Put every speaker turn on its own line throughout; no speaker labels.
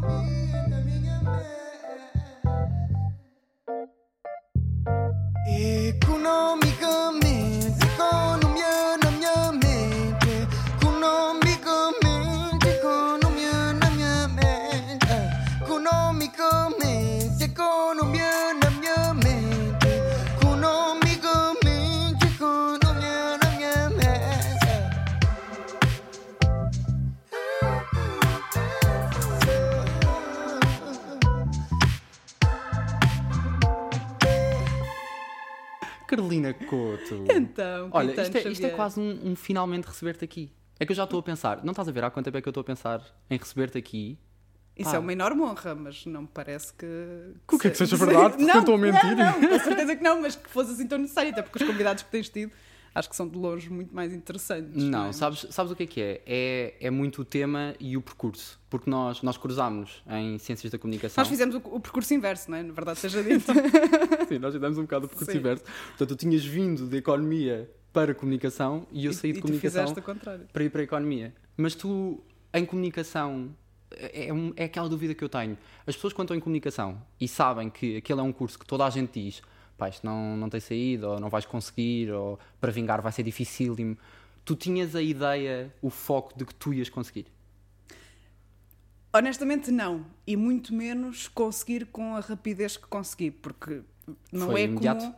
me.
Então,
Olha, isto é, isto é quase um, um finalmente receber-te aqui. É que eu já estou a pensar, não estás a ver há quanto tempo é que eu estou a pensar em receber-te aqui?
Isso
Pá.
é uma enorme honra, mas não me parece que.
O que é que
se-
seja verdade? Porque
Não,
eu estou a mentir.
Não, não, com certeza que não, mas que fosse assim tão necessário, até porque os convidados que tens tido acho que são de longe muito mais interessantes.
Não,
é?
sabes, sabes o que é que é? é? É muito o tema e o percurso. Porque nós, nós cruzámos em Ciências da Comunicação.
Nós fizemos o, o percurso inverso, não é? Na verdade, seja dito.
Sim, nós fizemos um bocado o percurso
Sim.
inverso. Portanto, tu tinhas vindo de Economia para Comunicação e eu saí
e,
de
e
Comunicação para ir para a Economia. Mas tu, em Comunicação, é, um- é aquela dúvida que eu tenho. As pessoas quando estão em Comunicação e sabem que aquele é um curso que toda a gente diz pá, isto não, não tem saído, ou não vais conseguir, ou para vingar vai ser dificílimo. Tu tinhas a ideia, o foco de que tu ias conseguir.
Honestamente, não. E muito menos conseguir com a rapidez que consegui, porque não
Foi
é
imediato?
comum.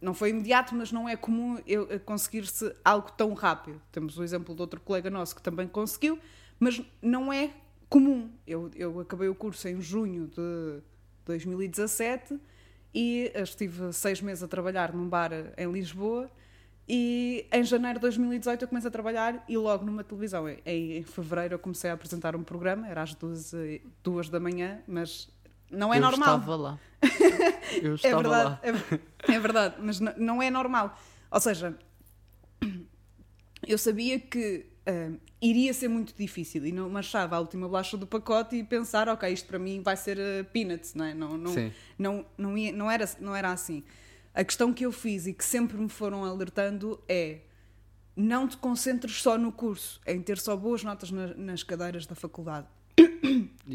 Não foi imediato, mas não é comum eu conseguir-se algo tão rápido. Temos o exemplo de outro colega nosso que também conseguiu, mas não é comum. Eu, eu acabei o curso em junho de 2017 e estive seis meses a trabalhar num bar em Lisboa. E em janeiro de 2018 eu comecei a trabalhar e logo numa televisão. Em, fevereiro eu comecei a apresentar um programa, era às duas, eh, duas da manhã, mas não é
eu
normal.
estava lá. Eu
É
estava
verdade,
lá.
é, é verdade, mas n- não é normal. Ou seja, eu sabia que iria ser muito difícil e não achava a última bolacha do pacote e pensar, ok, isto para mim vai ser ah, peanuts, não é? Não, não,
Sim.
não, não, ia- não, era, não era assim. A questão que eu fiz e que sempre me foram alertando é não te concentres só no curso, em ter só boas notas na- nas cadeiras da faculdade.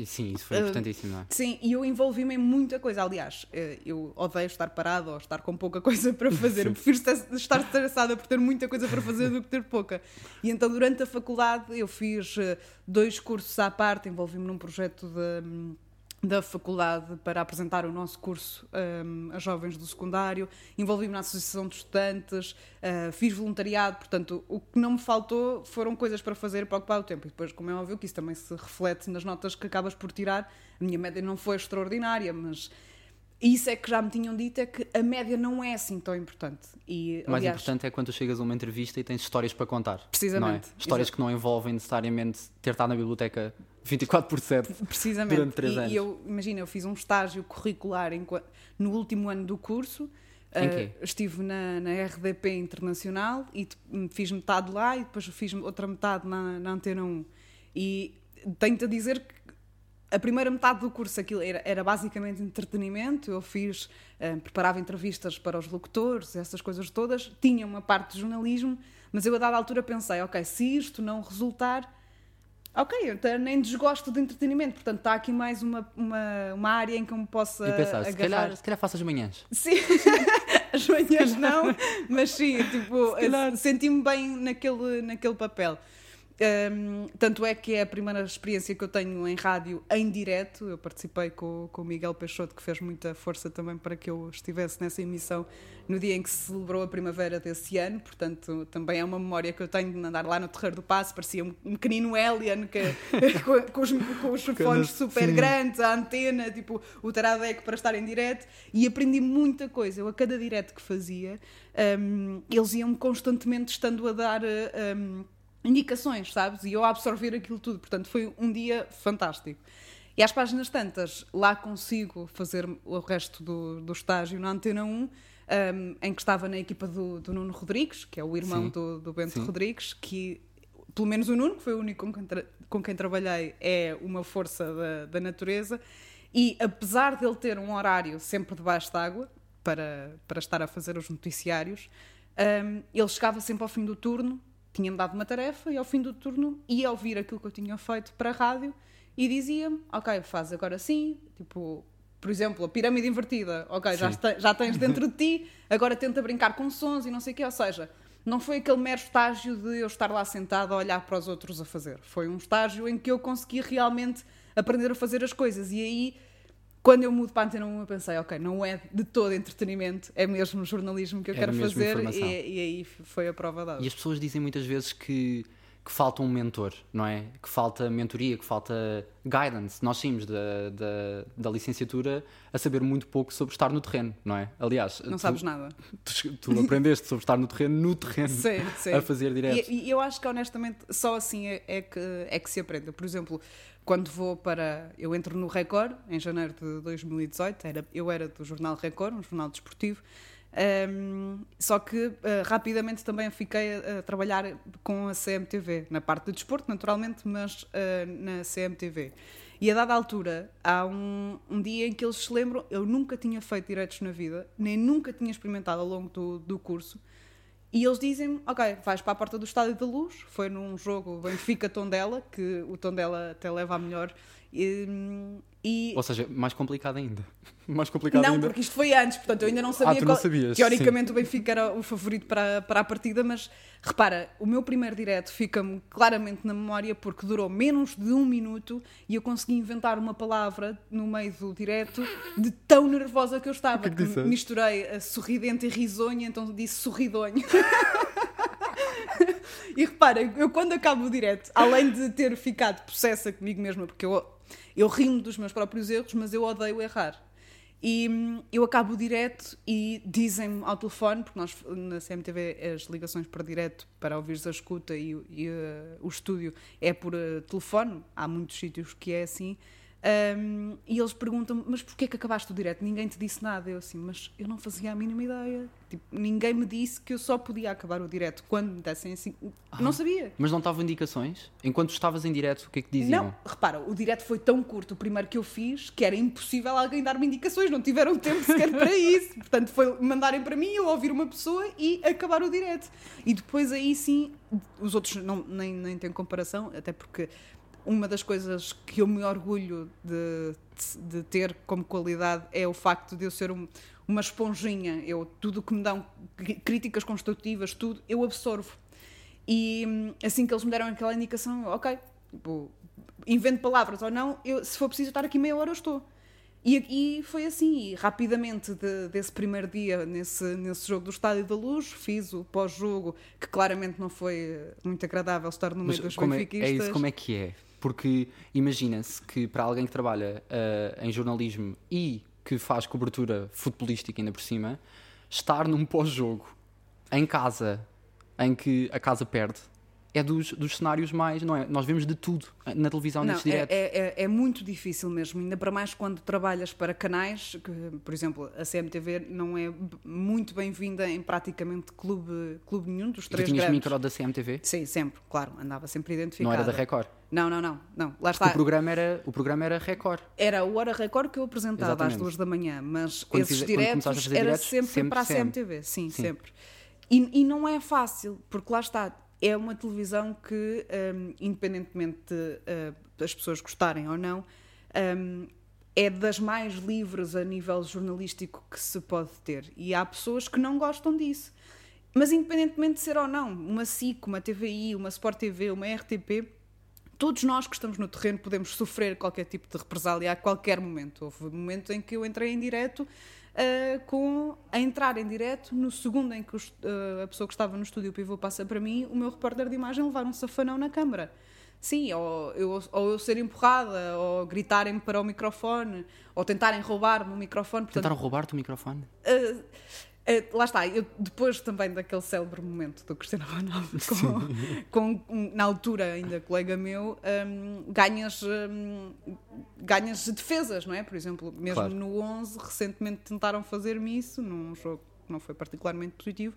Sim, isso foi
Ah,
importantíssimo, não é?
Sim, e eu envolvi-me em muita coisa. Aliás, eh, eu odeio estar parada ou estar com pouca coisa para fazer. Eu prefiro estar- estar estressada por ter muita coisa para fazer do que ter pouca. E então, durante a faculdade, eu fiz eh, dois cursos à parte, envolvi-me num projeto de, hum, da faculdade para apresentar o nosso curso hum, a jovens do secundário, envolvi-me na Associação de Estudantes, eh, fiz voluntariado, portanto, o que não me faltou foram coisas para fazer para ocupar o tempo. E depois, como é óbvio, que isso também se reflete nas notas que acabas por tirar. A minha média não foi extraordinária, mas isso é que já me tinham dito, é que a média não é assim tão importante. E,
O mais
aliás,
importante é quando chegas a uma entrevista e tens histórias para contar.
Precisamente,
não é? Histórias
exato.
que não envolvem necessariamente ter estado na biblioteca 24 por 7.
Precisamente.
durante três
e,
anos.
e eu, imagina, eu fiz um estágio curricular enqua- no último ano do curso.
Em quê?
estive na, na RDP Internacional e fiz metade lá e depois fiz outra metade na, na Antena 1. E tenho-te a dizer que a primeira metade do curso aquilo era, era basicamente entretenimento. Eu fiz, eh, preparava entrevistas para os locutores, essas coisas todas. Tinha uma parte de jornalismo, mas eu a dada altura pensei, ok, se isto não resultar, ok, eu até nem desgosto de entretenimento. Portanto, está aqui mais uma, uma, uma área em que eu me possa
E pensar, se
agarrar.
calhar, se calhar faço as manhãs.
Sim, as manhãs não, mas sim, tipo,
calhar.
senti-me bem naquele, naquele papel. Hum, tanto é que é a primeira experiência que eu tenho em rádio em direto. Eu participei com, com o Miguel Peixoto, que fez muita força também para que eu estivesse nessa emissão no dia em que se celebrou a primavera desse ano. Portanto, também é uma memória que eu tenho de andar lá no Terreiro do Passo. Parecia um, um pequenino alien que, com, com os, com os fones super
sim.
grandes, a antena, tipo o Taradec para estar em direto. E aprendi muita coisa. Eu, a cada direto que fazia, hum, eles iam constantemente estando a dar. Indicações, sabes? E eu a absorver aquilo tudo. Portanto, foi um dia fantástico. E às páginas tantas, lá consigo fazer o resto do, do estágio na Antena 1, um, em que estava na equipa do, do Nuno Rodrigues, que é o irmão
Sim.
do, do Bento
Sim.
Rodrigues, que pelo menos o Nuno, que foi o único com quem, tra- com quem trabalhei, é uma força da, da natureza. E apesar dele ter um horário sempre debaixo d'água para, para estar a fazer os noticiários, hum, ele chegava sempre ao fim do turno, tinha-me dado uma tarefa e ao fim do turno ia ouvir aquilo que eu tinha feito para a rádio e dizia-me, ok, faz agora sim, tipo, por exemplo, a pirâmide invertida, ok, já, te- já tens dentro de ti, agora tenta brincar com sons e não sei o quê, ou seja, não foi aquele mero estágio de eu estar lá sentado a olhar para os outros a fazer. Foi um estágio em que eu consegui realmente aprender a fazer as coisas. E aí, quando eu mudo para a Antena 1, eu pensei, ok, não é de todo entretenimento, é mesmo jornalismo que eu
Era
quero fazer. E, e aí foi a prova dada.
E as pessoas dizem muitas vezes que, que falta um mentor, não é? Que falta mentoria, que falta guidance. Nós saímos da, da, da licenciatura a saber muito pouco sobre estar no terreno, não é? Aliás,
Não
tu,
sabes nada.
tu, tu aprendeste sobre estar no terreno, no terreno,
Sim, sim.
a fazer direto.
E, e eu acho que honestamente só assim é, é que, é que se aprende. Por exemplo, quando vou para. Eu entro no Record em janeiro de 2018, era, eu era do jornal Record, um jornal desportivo. Ahm, só que ah, rapidamente também fiquei a, a trabalhar com a CMTV, na parte do desporto, naturalmente, mas ah, na CMTV. E a dada altura, há um, um dia em que eles se lembram, eu nunca tinha feito diretos na vida, nem nunca tinha experimentado ao longo do, do curso, e eles dizem ok, vais para a porta do Estádio da Luz, foi num jogo Benfica-Tondela, que o Tondela até leva a melhor, e, e-
Ou seja, mais complicado ainda. mais complicado
não,
ainda.
porque isto foi antes, portanto eu ainda não sabia
Ah, tu não
qual-
sabias,
teoricamente o Benfica era o favorito para, para a partida, mas repara, o meu primeiro direto fica-me claramente na memória porque durou menos de um minuto e eu consegui inventar uma palavra no meio do direto de tão nervosa que eu estava,
que é que
misturei a sorridente e risonha, então disse sorridonho. E repara, eu quando acabo o direto, além de ter ficado possessa comigo mesma, porque eu, eu rimo dos meus próprios erros, mas eu odeio errar. E hum, eu acabo o direto e dizem-me ao telefone, porque nós na CMTV as ligações para direto para ouvires a escuta e, e, eh, o estúdio é por eh, telefone, há muitos sítios que é assim. Hum, e eles perguntam-me, mas porquê que acabaste o direto? Ninguém te disse nada. Eu assim, mas eu não fazia a mínima ideia. Tipo, ninguém me disse que eu só podia acabar o direto quando me dessem assim. Não sabia.
Mas não estavam indicações? Enquanto estavas em direto, o que é que diziam?
Não, repara, o direto foi tão curto, o primeiro que eu fiz, que era impossível alguém dar-me indicações, não tiveram tempo sequer para isso. Portanto, foi mandarem para mim, eu ouvir uma pessoa e acabar o direto. E depois aí sim, os outros não, nem, nem têm comparação, até porque uma das coisas que eu me orgulho de, de ter como qualidade é o facto de eu ser um- uma esponjinha. Eu, tudo o que me dão críticas construtivas, tudo, eu absorvo. E hum, assim que eles me deram aquela indicação, ok, tipo, invento palavras ou não, eu, se for preciso estar aqui meia hora, eu estou. E, e foi assim, e rapidamente de- desse primeiro dia nesse, nesse jogo do Estádio da Luz, fiz o pós-jogo, que claramente não foi muito agradável estar no
Mas
meio dos
como é, é isso como é que é? Porque imagina-se que para alguém que trabalha ah, em jornalismo e que faz cobertura futebolística ainda por cima, estar num pós-jogo em casa, em que a casa perde, é dos, dos cenários mais, não é? Nós vemos de tudo na televisão,
Não,
nestes
é,
diretos.
é, é- é muito difícil mesmo, ainda para mais quando trabalhas para canais, que, por exemplo, a CMTV não é muito bem-vinda em praticamente clube, clube nenhum dos
E tu
três
tinhas
grandes.
micro da CMTV?
Sim, sempre, claro, andava sempre identificada.
Não era da Record?
Não, não, não, não. Lá está.
o programa era, o programa era Record.
Era o Hora Record que eu apresentava
Exatamente.
às duas da manhã, mas
Quando
esses
a
diretos era
diretos,
sempre,
sempre
para a
CM.
CMTV, sim,
Sim.
sempre. E, e não é fácil, porque lá está, é uma televisão que, hum, independentemente de uh, as pessoas gostarem ou não, hum, é das mais livres a nível jornalístico que se pode ter. E há pessoas que não gostam disso. Mas independentemente de ser ou não, uma SIC, uma TVI, uma Sport TV, uma RTP, todos nós que estamos no terreno podemos sofrer qualquer tipo de represália a qualquer momento. Houve momentos em que eu entrei em direto ah, com a entrar em direto, no segundo em que os- ah, a pessoa que estava no estúdio pivô passa para mim, o meu repórter de imagem levar um safanão na câmara. Sim, ou eu, ou eu ser empurrada, ou gritarem para o microfone, ou tentarem roubar-me o microfone. Portanto,
Tentaram roubar-te o microfone?
Uh, uh, lá está, eu, depois também daquele célebre momento do Cristiano Ronaldo, com, com um, na altura ainda colega meu, um, ganhas, um, ganhas defesas, não é? Por exemplo, mesmo
Claro.
no 11, recentemente tentaram fazer-me isso, num jogo que não foi particularmente positivo.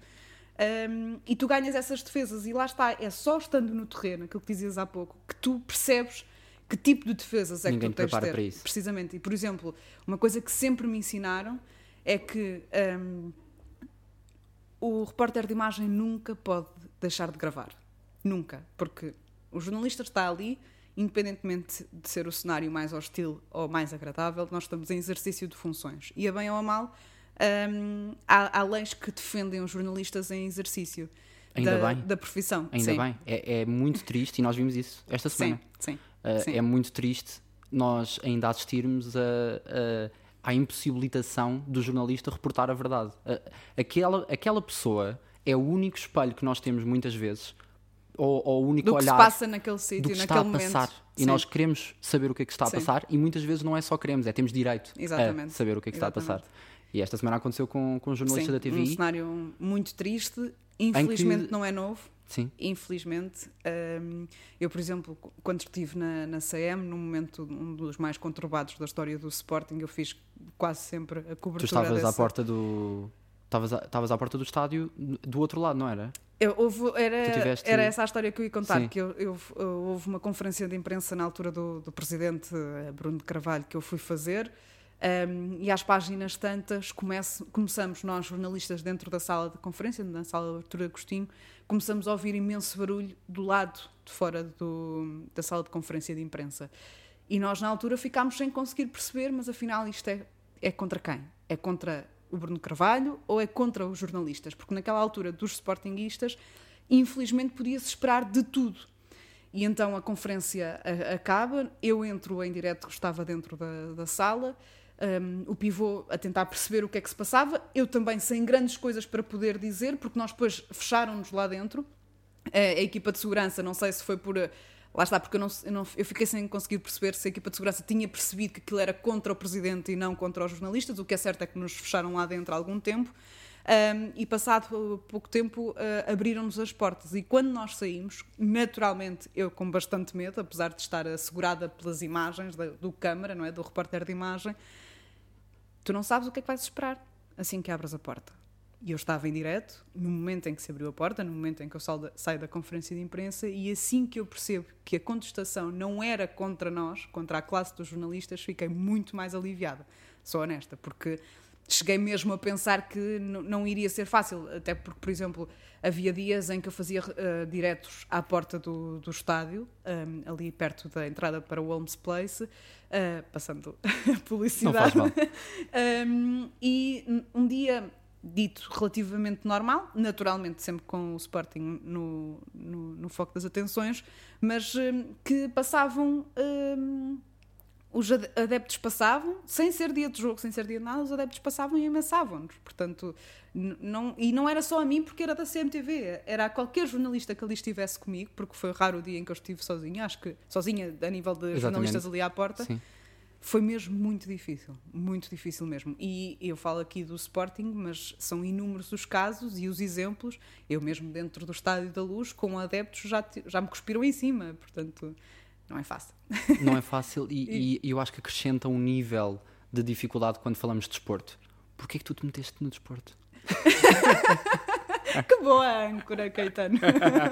um, e tu ganhas essas defesas, e lá está, é só estando no terreno, aquilo que dizias há pouco, que tu percebes que tipo de defesas é
Ninguém
que
te
tu tens de ter.
para isso.
Precisamente. E, por exemplo, uma coisa que sempre me ensinaram é que hum, o repórter de imagem nunca pode deixar de gravar. Nunca. Porque o jornalista está ali independentemente de ser o cenário mais hostil ou mais agradável, nós estamos em exercício de funções. E a bem ou a mal, hum, há, há leis que defendem os jornalistas em exercício
Ainda
da,
bem.
da profissão.
Ainda
Sim.
bem. É, é muito triste e nós vimos isso esta semana.
Sim, sim.
Uh,
sim.
é muito triste nós ainda assistirmos a, a- à impossibilitação do jornalista reportar a verdade. Aquela, aquela pessoa é o único espelho que nós temos muitas vezes, ou, ou o único
Do que se
olhar
passa naquele sítio,
que está
naquele
a
momento.
passar. E
Sim.
nós queremos saber o que é que está a
Sim.
passar e muitas vezes não é só queremos, é temos direito
Exatamente.
a saber o que é que está a passar.
Exatamente.
E esta semana aconteceu com, com um jornalista
Sim,
da TVI.
um cenário muito triste. Infelizmente não é novo.
Sim.
Infelizmente, hum, eu, por exemplo, qu- quando estive na, na CM, num momento um dos mais conturbados da história do Sporting, eu fiz quase sempre a
Tu
cobertura
estavas
dessa.
à porta do. Estavas à, estavas à porta do estádio do outro lado, não era?
Eu- houve- era,
Tu tiveste-
era essa a história que eu ia contar,
Sim.
que eu, eu- houve uma conferência de imprensa na altura do, do presidente eh, Bruno de Carvalho que eu fui fazer hum, e às páginas tantas comece- começamos nós jornalistas dentro da sala de conferência, na sala de Artur Agostinho, começamos a ouvir imenso barulho do lado de fora do- da sala de conferência de imprensa. E nós na altura ficámos sem conseguir perceber, mas afinal isto é, é contra quem? É contra o Bruno Carvalho ou é contra os jornalistas? Porque naquela altura dos sportinguistas, infelizmente podia-se esperar de tudo. E então a conferência a- acaba, eu entro em direto, estava dentro da, da sala, um, o pivô a tentar perceber o que é que se passava, eu também sem grandes coisas para poder dizer, porque nós depois fecharam-nos lá dentro, a, a equipa de segurança, não sei se foi por. eh, Lá está, porque eu, não, eu, não- eu fiquei sem conseguir perceber se a equipa de segurança tinha percebido que aquilo era contra o presidente e não contra os jornalistas. O que é certo é que nos fecharam lá dentro há algum tempo. Um, e passado pouco tempo uh, abriram-nos as portas. E quando nós saímos, naturalmente, eu com bastante medo, apesar de estar assegurada pelas imagens da- do câmara, não é? do repórter de imagem, tu não sabes o que é que vais esperar assim que abras a porta. E eu estava em direto, no momento em que se abriu a porta, no momento em que eu saio da, conferência de imprensa, e assim que eu percebo que a contestação não era contra nós, contra a classe dos jornalistas, fiquei muito mais aliviada. Sou honesta, porque cheguei mesmo a pensar que não iria ser fácil, até porque, por exemplo, havia dias em que eu fazia eh, diretos à porta do, do estádio, um, ali perto da entrada para o Holmes Place, eh, passando a
Não
publicidade.
faz mal.
Um, e um dia dito relativamente normal, naturalmente sempre com o Sporting no, no, no foco das atenções, mas hum, que passavam. Os ade- adeptos passavam, sem ser dia de jogo, sem ser dia de nada, os adeptos passavam e ameaçavam-nos. Portanto, não, e não era só a mim porque era da CMTV, era a qualquer jornalista que ali estivesse comigo, porque foi raro o dia em que eu estive sozinha, acho que sozinha a nível de
Exatamente.
jornalistas ali à porta.
Sim.
Foi mesmo muito difícil, muito difícil mesmo. E eu falo aqui do Sporting, mas são inúmeros os casos e os exemplos. Eu mesmo dentro do Estádio da Luz, com adeptos, já, já me cuspiram em cima. Portanto, não é fácil.
Não é fácil e, e eu acho que acrescenta um nível de dificuldade quando falamos de desporto. Porquê é que tu te meteste no desporto?
que boa âncora, Caetano.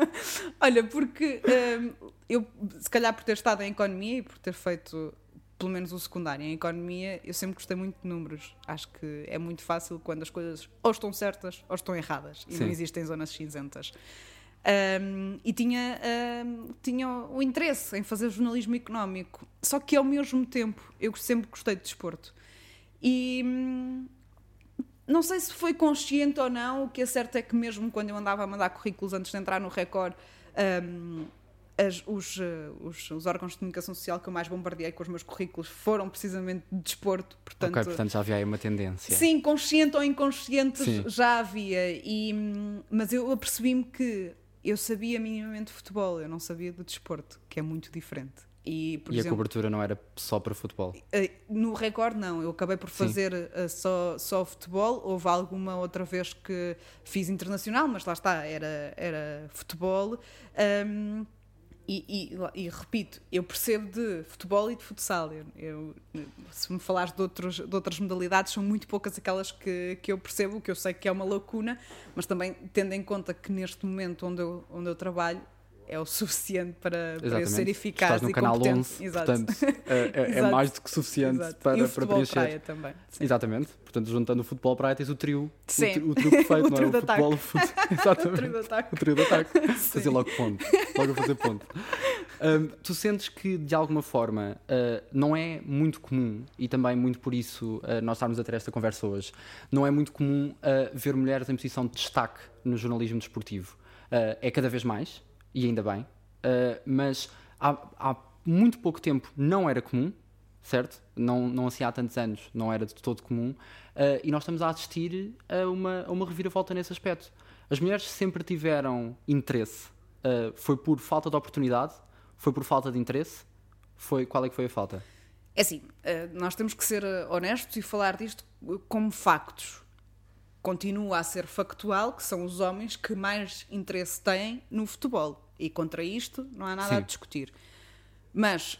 Olha, porque hum, eu, se calhar por ter estado em economia e por ter feito pelo menos o secundário em economia, eu sempre gostei muito de números. Acho que é muito fácil quando as coisas ou estão certas ou estão erradas e
Sim.
não existem zonas cinzentas. Hum, e tinha, hum, tinha o interesse em fazer jornalismo económico, só que ao mesmo tempo eu sempre gostei de desporto. E hum, não sei se foi consciente ou não, o que é certo é que mesmo quando eu andava a mandar currículos antes de entrar no Record, hum, as- os, eh, os- os órgãos de comunicação social que eu mais bombardeei com os meus currículos foram precisamente de desporto, portanto,
ok, portanto já havia aí uma tendência.
sim, consciente ou inconsciente
Sim.
já havia, e, hum, mas eu apercebi-me que eu sabia minimamente de futebol, eu não sabia de desporto, que é muito diferente. E,
e a
exemplo,
cobertura não era só para futebol.
eh, No Record, não. Eu acabei por fazer eh, só, só futebol. Houve alguma outra vez que fiz internacional, mas lá está, era, era futebol. Ahm, e, e- e repito, eu percebo de futebol e de futsal. Eu, eu- se me falares de, outros, de outras modalidades, são muito poucas aquelas que, que eu percebo, que eu sei que é uma lacuna, mas também tendo em conta que neste momento onde eu, onde eu trabalho é o suficiente para, para eu ser eficaz
Estás no
e
canal
competente.
11,
Exato.
portanto é, é- é mais do que suficiente
Exato.
para,
e o
para
futebol
preencher.
praia também. Sim.
Exatamente. Portanto, juntando o futebol praia, tens o trio.
Sim.
O, o trio perfeito,
O
não é?
trio
O
de
futebol, o fut... Exatamente.
Trio de ataque.
O trio de ataque. Fazer logo ponto. Logo a fazer ponto. Hum, tu sentes que, de alguma forma, uh, não é muito comum, e também muito por isso uh, nós estarmos a ter esta conversa hoje, não é muito comum uh, ver mulheres em posição de destaque no jornalismo desportivo. é cada vez mais, e ainda bem, mas há, há muito pouco tempo não era comum, certo? Não, não assim há tantos anos, não era de todo comum, e nós estamos a assistir a uma, a uma reviravolta nesse aspecto. As mulheres sempre tiveram interesse. Uh, foi por falta de oportunidade? Foi por falta de interesse? Foi, qual é que foi a falta?
É assim, uh, nós temos que ser honestos e falar disto como factos. Continua a ser factual que são os homens que mais interesse têm no futebol. E contra isto não há nada Sim. a discutir. Mas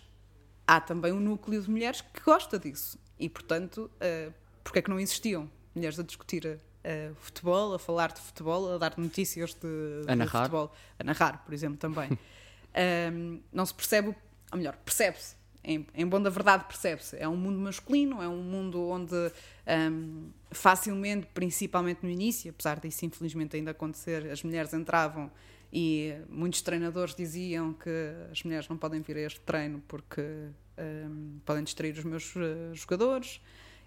há também um núcleo de mulheres que gosta disso. E, portanto, uh, porque é que não existiam mulheres a discutir uh, futebol, a falar de futebol, a dar notícias de,
a narrar.
futebol, a narrar, por exemplo, também. um, não se percebe, ou melhor, percebe-se. Em, em bom da verdade, percebe-se. É um mundo masculino, é um mundo onde um, facilmente, principalmente no início, apesar disso infelizmente ainda acontecer, as mulheres entravam e muitos treinadores diziam que as mulheres não podem vir a este treino porque um, podem distrair os meus uh, jogadores.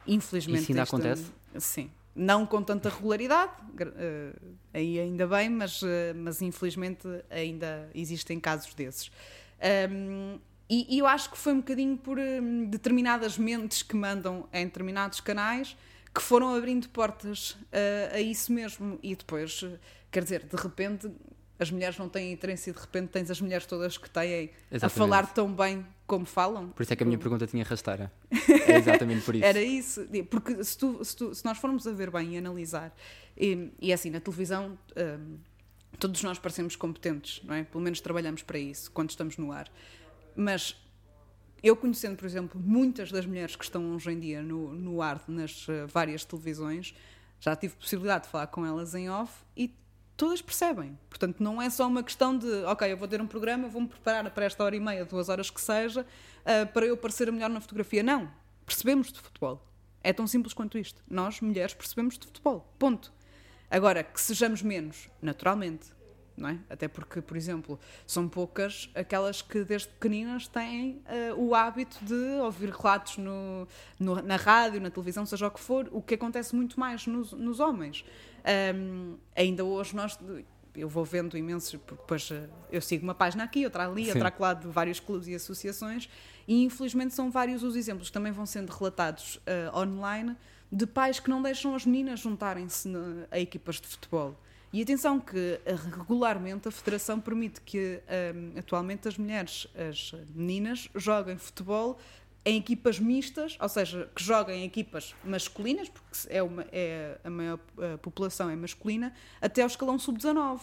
Infelizmente.
Isso ainda acontece?
Sim não com tanta regularidade, uh, aí ainda bem, mas, uh, mas infelizmente ainda existem casos desses. Um, e, e, eu acho que foi um bocadinho por um, determinadas mentes que mandam em determinados canais que foram abrindo portas uh, a isso mesmo. E depois, quer dizer, de repente as mulheres não têm interesse e de repente tens as mulheres todas que têm Exatamente. a falar tão bem como falam.
Por isso é que a minha pergunta tinha rasteira. É exatamente por isso.
Era isso. Porque se, tu, se, tu, se, nós formos a ver bem e analisar, e, e assim, na televisão, um, todos nós parecemos competentes, não é? Pelo menos trabalhamos para isso quando estamos no ar. Mas eu conhecendo, por exemplo, muitas das mulheres que estão hoje em dia no, no ar nas uh, várias televisões, já tive possibilidade de falar com elas em off e todas percebem. Portanto, não é só uma questão de, ok, eu vou ter um programa, vou-me preparar para esta hora e meia, duas horas que seja, uh, para eu parecer melhor na fotografia. Não. Percebemos de futebol. É tão simples quanto isto. Nós, mulheres, percebemos de futebol. Ponto. Agora, que sejamos menos, naturalmente. Não é? Até porque, por exemplo, são poucas aquelas que desde pequeninas têm uh, o hábito de ouvir relatos no, no, na rádio, na televisão, seja o que for, o que acontece muito mais nos, nos homens. Um, ainda hoje nós eu vou vendo imensos, porque depois eh, eu sigo uma página aqui, outra ali, Sim. outra lá de vários clubes e associações, e infelizmente são vários os exemplos que também vão sendo relatados uh, online de pais que não deixam as meninas juntarem-se a equipas de futebol. E atenção que eh, regularmente a Federação permite que um, atualmente as mulheres, as meninas, joguem futebol em equipas mistas, ou seja, que joguem em equipas masculinas, porque é, uma, é a maior a população é masculina, até ao escalão sub-19.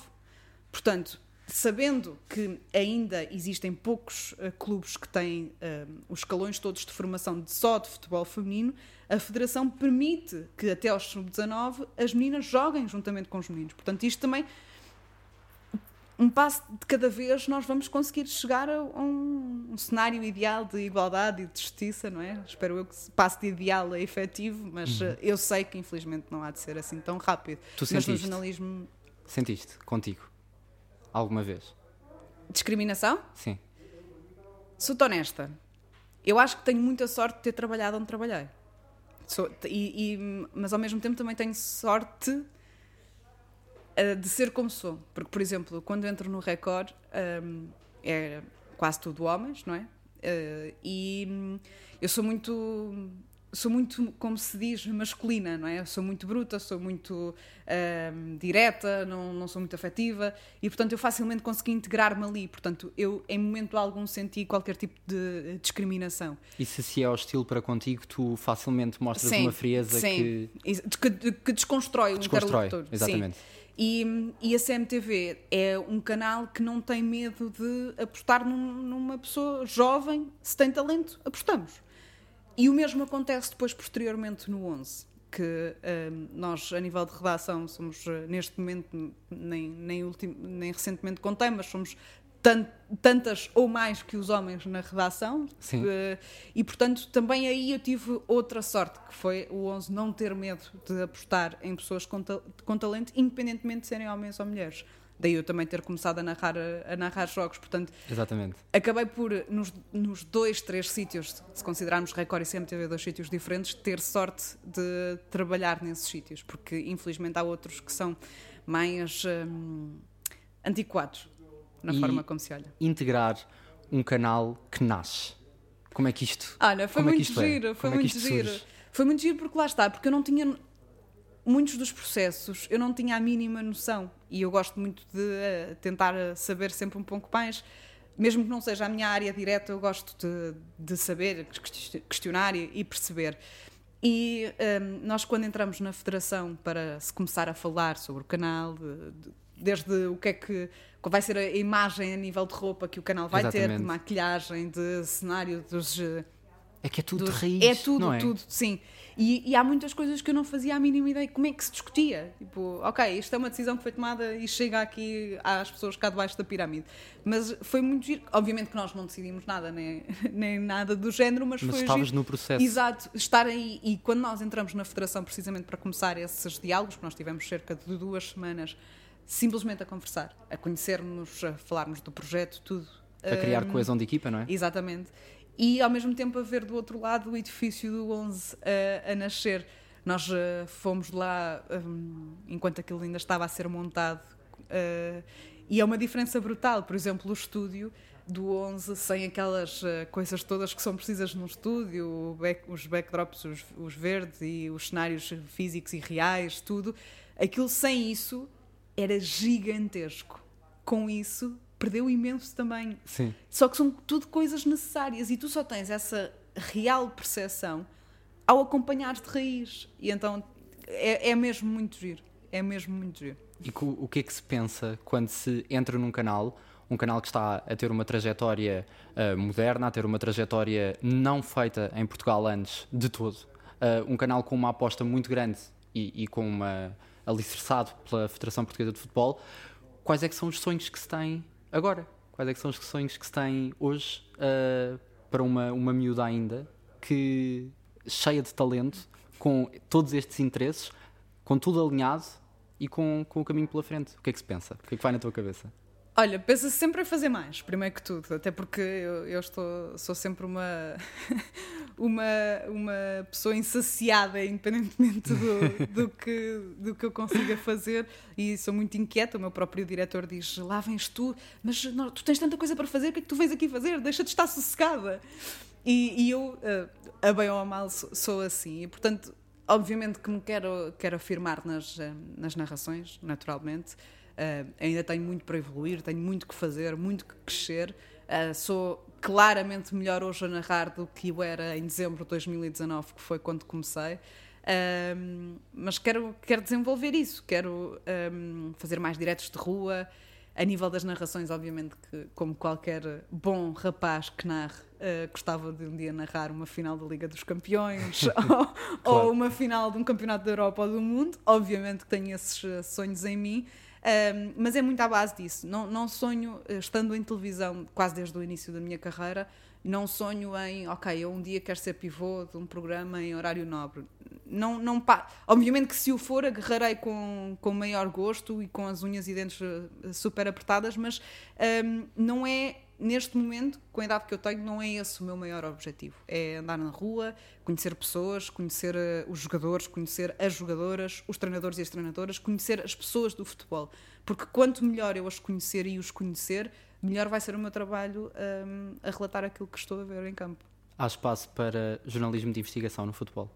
Portanto, sabendo que ainda existem poucos uh, clubes que têm uh, os escalões todos de formação de, só de futebol feminino, a Federação permite que até aos sub-19 as meninas joguem juntamente com os meninos. Portanto, isto também um passo de cada vez nós vamos conseguir chegar a um, um, cenário ideal de igualdade e de justiça, não é? Espero eu que o passo de ideal é efetivo, mas uhum. Eh, eu sei que infelizmente não há de ser assim tão rápido.
Tu
mas
sentiste?
no jornalismo.
Sentiste contigo? Alguma vez?
Discriminação?
Sim.
Sou-te honesta. Eu acho que tenho muita sorte de ter trabalhado onde trabalhei. Sou, e, e, mas ao mesmo tempo também tenho sorte uh, de ser como sou. Porque, por exemplo, quando entro no Record, um, é quase tudo homens, não é? Uh, e hum, eu sou muito sou muito, como se diz, masculina, não é? sou muito bruta, sou muito direta, não, não sou muito afetiva e, portanto, eu facilmente consegui integrar-me ali. Portanto, eu, em momento algum, senti qualquer tipo de discriminação.
E se se é hostil para contigo, tu facilmente mostras sim, uma frieza
sim. que... que... que desconstrói,
desconstrói
o interlocutor.
Exatamente.
Sim. E, e, a CMTV é um canal que não tem medo de apostar num, numa pessoa jovem, se tem talento, apostamos. E o mesmo acontece depois, posteriormente, no 11, que um, nós, a nível de redação, somos, eh, neste momento, nem, nem, ultim, nem recentemente contei, mas somos tantas ou mais que os homens na redação.
Sim. Uh,
e, portanto, também aí eu tive outra sorte, que foi o 11 não ter medo de apostar em pessoas com, ta com talento, independentemente de serem homens ou mulheres. Daí eu também ter começado a narrar, a narrar jogos. Portanto,
Exatamente.
acabei por, nos, nos dois, três sítios, se considerarmos Record e CMTV dois sítios diferentes, ter sorte de trabalhar nesses sítios, porque infelizmente há outros que são mais hum, antiquados na
E-
forma como se olha.
Integrar um canal que nasce. Como é que isto.
Olha, foi
como é
muito
é?
giro, foi
Como é
muito
isto
giro.
surge?
Foi muito giro porque lá está, porque eu não tinha muitos dos processos, eu não tinha a mínima noção. E eu gosto muito de eh, tentar eh, saber sempre um pouco mais, mesmo que não seja a minha área direta, eu gosto de, de saber, questi- questionar e, e perceber. E ehm, nós, quando entramos na federação para se começar a falar sobre o canal, de- de- desde o que é que qual vai ser a imagem a nível de roupa que o canal vai ter, de
Exatamente.
maquilhagem, de cenário, dos, eh,
É que é tudo
dos-
de raiz.
É tudo,
é?
tudo, sim. E, e há muitas coisas que eu não fazia a mínima ideia como é que se discutia. Tipo, ok, isto é uma decisão que foi tomada e chega aqui às pessoas cá debaixo da pirâmide. Mas foi muito giro. Obviamente que nós não decidimos nada, nem, nem nada do género, mas,
Mas
foi
estavas
giro.
no processo.
Exato, estar aí. E quando nós entramos na federação, precisamente para começar esses diálogos, que nós tivemos cerca de duas semanas, simplesmente a conversar, a conhecermos, a falarmos do projeto, tudo.
A criar
Hum,
coesão de equipa, não é?
Exatamente. E ao mesmo tempo a ver do outro lado o edifício do 11 a, a nascer. Nós eh, fomos lá hum, enquanto aquilo ainda estava a ser montado. eh, e é uma diferença brutal. Por exemplo, o estúdio do 11 sem aquelas eh, coisas todas que são precisas num estúdio, back- os backdrops, os, os verdes e os cenários físicos e reais, tudo. Aquilo sem isso era gigantesco. Com isso, perdeu imenso também.
Sim.
Só que são tudo coisas necessárias e tu só tens essa real percepção ao acompanhar de raiz. E então é, é mesmo muito giro. É mesmo muito giro.
E o que é que se pensa quando se entra num canal, um canal que está a ter uma trajetória ah, moderna, a ter uma trajetória não feita em Portugal antes de todo, Ah, um canal com uma aposta muito grande e, e com uma alicerçado pela Federação Portuguesa de Futebol, quais é que são os sonhos que se têm agora? Quais é são os sonhos que se têm hoje ah, para uma, uma miúda ainda que cheia de talento, com todos estes interesses, com tudo alinhado e com, com o caminho pela frente. O que é que se pensa? O que é que vai na tua cabeça?
Olha, pensa-se sempre em fazer mais, primeiro que tudo, até porque eu, eu estou, sou sempre uma, uma, uma pessoa insaciada, independentemente do, do, que, do que eu consiga fazer, e sou muito inquieta. O meu próprio diretor diz: Lá vens tu, mas não, tu tens tanta coisa para fazer, o que é que tu vens aqui fazer? Deixa de estar sossegada. E, e eu, eh, a bem ou a mal, sou, sou assim, e portanto, obviamente que me quero, quero afirmar nas, eh, nas narrações, naturalmente. Uh, ainda tenho muito para evoluir, tenho muito que fazer, muito que crescer. Uh, sou claramente melhor hoje a narrar do que eu era em dezembro de 2019, que foi quando comecei. Um, mas quero, quero desenvolver isso, quero um, fazer mais diretos de rua. A nível das narrações, obviamente, que como qualquer bom rapaz que narre, uh, gostava de um dia narrar uma final da Liga dos Campeões ou,
Claro.
ou uma final de um campeonato da Europa ou do mundo. Obviamente que tenho esses sonhos em mim. Um, mas é muito à base disso. Não, não sonho, eh, estando em televisão quase desde o início da minha carreira, não sonho em, ok, eu um dia quero ser pivô de um programa em horário nobre. Não, não pa- Obviamente que se o for, agarrarei com, com maior gosto e com as unhas e dentes eh, super apertadas, mas um, não é, neste momento, com a idade que eu tenho, não é esse o meu maior objetivo. É andar na rua, conhecer pessoas, conhecer eh, os jogadores, conhecer as jogadoras, os treinadores e as treinadoras, conhecer as pessoas do futebol. Porque quanto melhor eu as conhecer e os conhecer, melhor vai ser o meu trabalho hum, a relatar aquilo que estou a ver em campo.
Há espaço para jornalismo de investigação no futebol?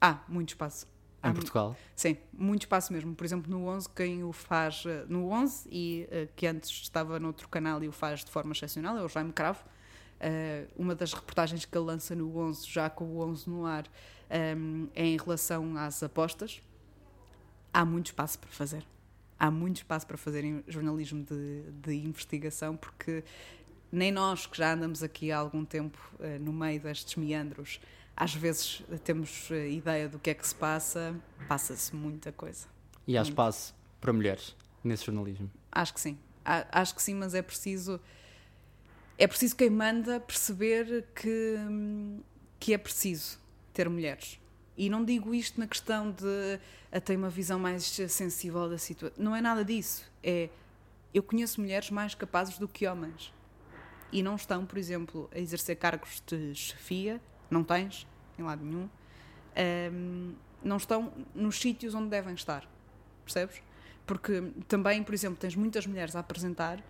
Há muito espaço.
Em
Há
Portugal?
Sim, muito espaço mesmo. Por exemplo, no 11, quem o faz eh, no 11 e eh, que antes estava noutro canal e o faz de forma excepcional é o Jaime Cravo. Eh, uma das reportagens que ele lança no 11, já com o 11 no ar, é em relação às apostas. Há muito espaço para fazer. Há muito espaço para fazer em jornalismo de, de investigação, porque nem nós, que já andamos aqui há algum tempo no meio destes meandros, às vezes eh, temos eh, ideia do que é que se passa, passa-se muita coisa.
E há
Muito.
espaço para mulheres nesse jornalismo?
Acho que sim. Acho que sim, mas é preciso. É preciso quem manda perceber que, hum, que é preciso ter mulheres. E não digo isto na questão de a ter uma visão mais sensível da situação. Não é nada disso. É eu conheço mulheres mais capazes do que homens. E não estão, por exemplo, a exercer cargos de chefia, não tens, em lado nenhum, Ahm, não estão nos sítios onde devem estar. Percebes? Porque também, por exemplo, tens muitas mulheres a apresentar,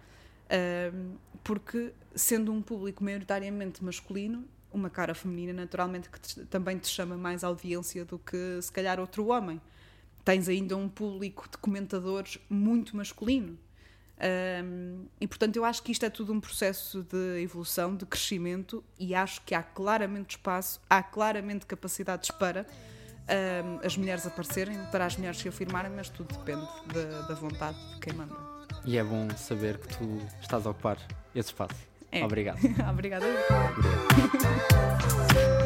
ahm, porque sendo um público maioritariamente masculino, uma cara feminina naturalmente que te- também te chama mais audiência do que se calhar outro homem. Tens ainda um público de comentadores muito masculino. Ahm, e portanto, eu acho que isto é tudo um processo de evolução, de crescimento, e acho que há claramente espaço, há claramente capacidades para ahm, as mulheres aparecerem, para as mulheres se afirmarem, mas tudo depende da, da vontade de quem manda.
E é bom saber que tu estás a ocupar esse espaço.
É.
Obrigado.
Obrigada.
Obrigado.